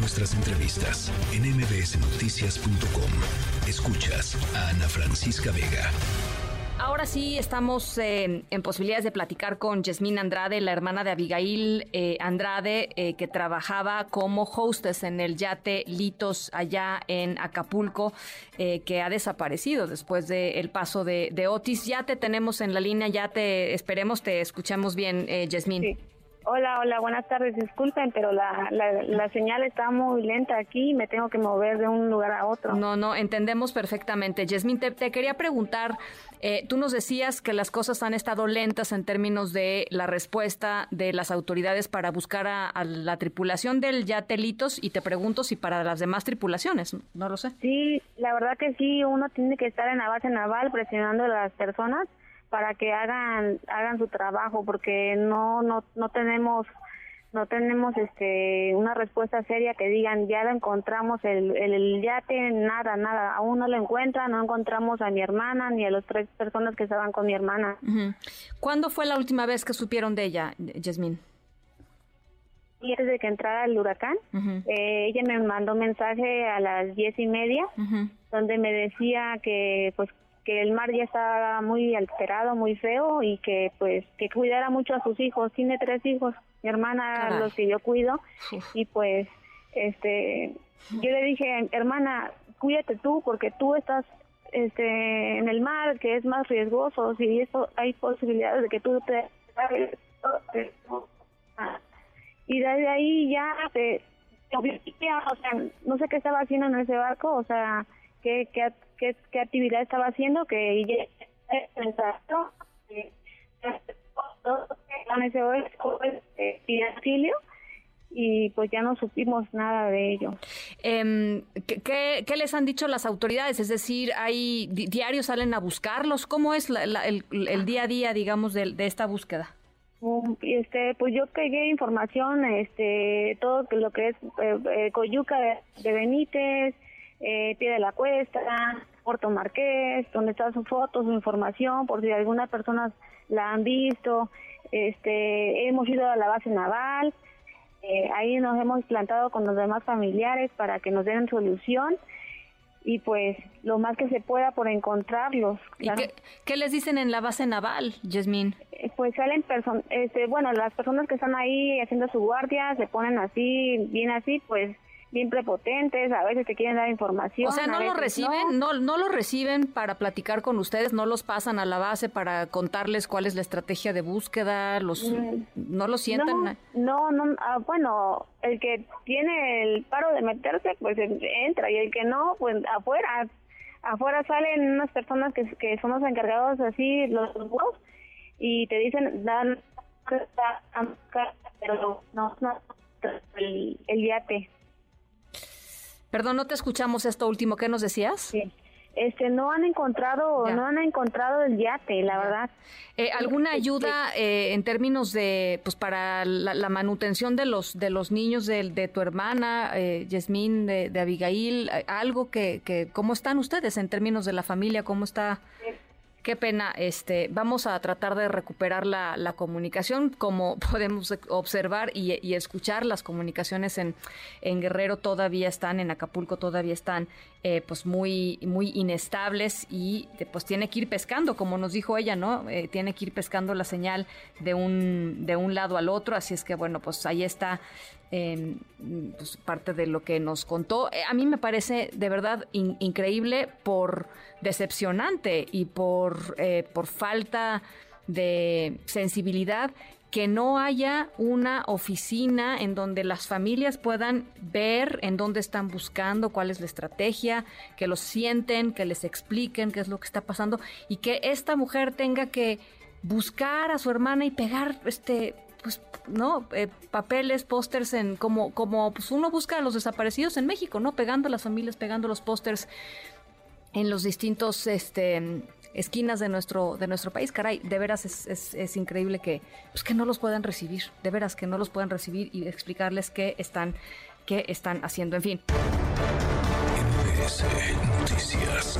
nuestras entrevistas en mbsnoticias.com. Escuchas a Ana Francisca Vega. Ahora sí estamos eh, en posibilidades de platicar con Yasmín Andrade, la hermana de Abigail eh, Andrade, eh, que trabajaba como hostess en el yate Litos allá en Acapulco, que ha desaparecido después del paso de, Otis. Ya te tenemos en la línea, ya te esperemos, te escuchamos bien, Yasmín. Hola, hola, buenas tardes. Disculpen, pero la, la, señal está muy lenta aquí y me tengo que mover de un lugar a otro. No, no, entendemos perfectamente. Yasmín, te, quería preguntar, eh, tú nos decías que las cosas han estado lentas en términos de la respuesta de las autoridades para buscar a, la tripulación del Yatelitos y te pregunto si para las demás tripulaciones, no lo sé. Sí, la verdad que sí, uno tiene que estar en la base naval presionando a las personas para que hagan hagan su trabajo porque no no no tenemos no tenemos este una respuesta seria que digan ya lo encontramos el, el, yate nada nada aún no lo encuentran no encontramos a mi hermana ni a las tres personas que estaban con mi hermana ¿Cuándo fue la última vez que supieron de ella Yasmín? Y antes de que entrara el huracán, eh, ella me mandó mensaje a las diez y media, donde me decía que pues que el mar ya estaba muy alterado, muy feo y que pues que cuidara mucho a sus hijos. Tiene tres hijos, mi hermana los que yo cuido y pues este yo le dije, "Hermana, cuídate tú porque tú estás este en el mar que es más riesgoso, si eso hay posibilidades de que tú te y desde ahí ya te, o sea, no sé qué estaba haciendo en ese barco, o sea, qué, qué, qué, actividad estaba haciendo, que ella auxilio y pues ya no supimos nada de ello. Eh, ¿qué, ¿qué, les han dicho las autoridades? Es decir, ¿hay diarios salen a buscarlos? ¿Cómo es el, el, día a día, digamos, de, de esta búsqueda? Um, este, pues yo pegué información, este, todo lo que es eh, eh, Coyuca de Benítez, eh, Pie de la Cuesta, Puerto Marqués, donde está su foto, su información, por si algunas personas la han visto. Este, hemos ido a la base naval, eh, ahí nos hemos plantado con los demás familiares para que nos den solución y pues lo más que se pueda por encontrarlos. ¿Y qué, les dicen en la base naval, Yasmín? Eh, pues salen personas, este, bueno, las personas que están ahí haciendo su guardia se ponen así, bien así, pues bien prepotentes, a veces te quieren dar información. O sea, no lo reciben, no. no. lo reciben para platicar con ustedes, no los pasan a la base para contarles cuál es la estrategia de búsqueda, los mm, no lo sientan. No, no, ah, bueno, el que tiene el paro de meterse, pues entra y el que no, pues afuera, afuera salen unas personas que, que son los encargados así, los dos, y te dicen, dan, pero no, no, el, el yate. Perdón, no te escuchamos esto último. ¿Qué nos decías? Sí. Este, no han encontrado, no han encontrado el yate, la verdad. Eh, ¿Alguna este, ayuda eh, en términos de, pues, para la, manutención de los, de los niños de, tu hermana, eh, Yasmín, de, de, Abigail? ¿Algo que, que, cómo están ustedes en términos de la familia? ¿Cómo está? Qué pena, este, vamos a tratar de recuperar la, la comunicación, como podemos observar y, escuchar, las comunicaciones en, en, Guerrero todavía están, en Acapulco todavía están, eh, pues muy, muy inestables y pues tiene que ir pescando, como nos dijo ella, ¿no? Eh, tiene que ir pescando la señal de un, de un lado al otro, así es que bueno, pues ahí está pues, parte de lo que nos contó. Eh, a mí me parece de verdad increíble por decepcionante y por, eh, por falta de sensibilidad que no haya una oficina en donde las familias puedan ver en dónde están buscando, cuál es la estrategia, que lo sienten, que les expliquen qué es lo que está pasando y que esta mujer tenga que buscar a su hermana y pegar este pues no eh, papeles pósters en como como pues uno busca a los desaparecidos en México no pegando a las familias pegando los pósters en los distintos este esquinas de nuestro de nuestro país. Caray de veras es, es, increíble que pues que no los puedan recibir. De veras que no los puedan recibir y explicarles qué están qué están haciendo. En fin. Noticias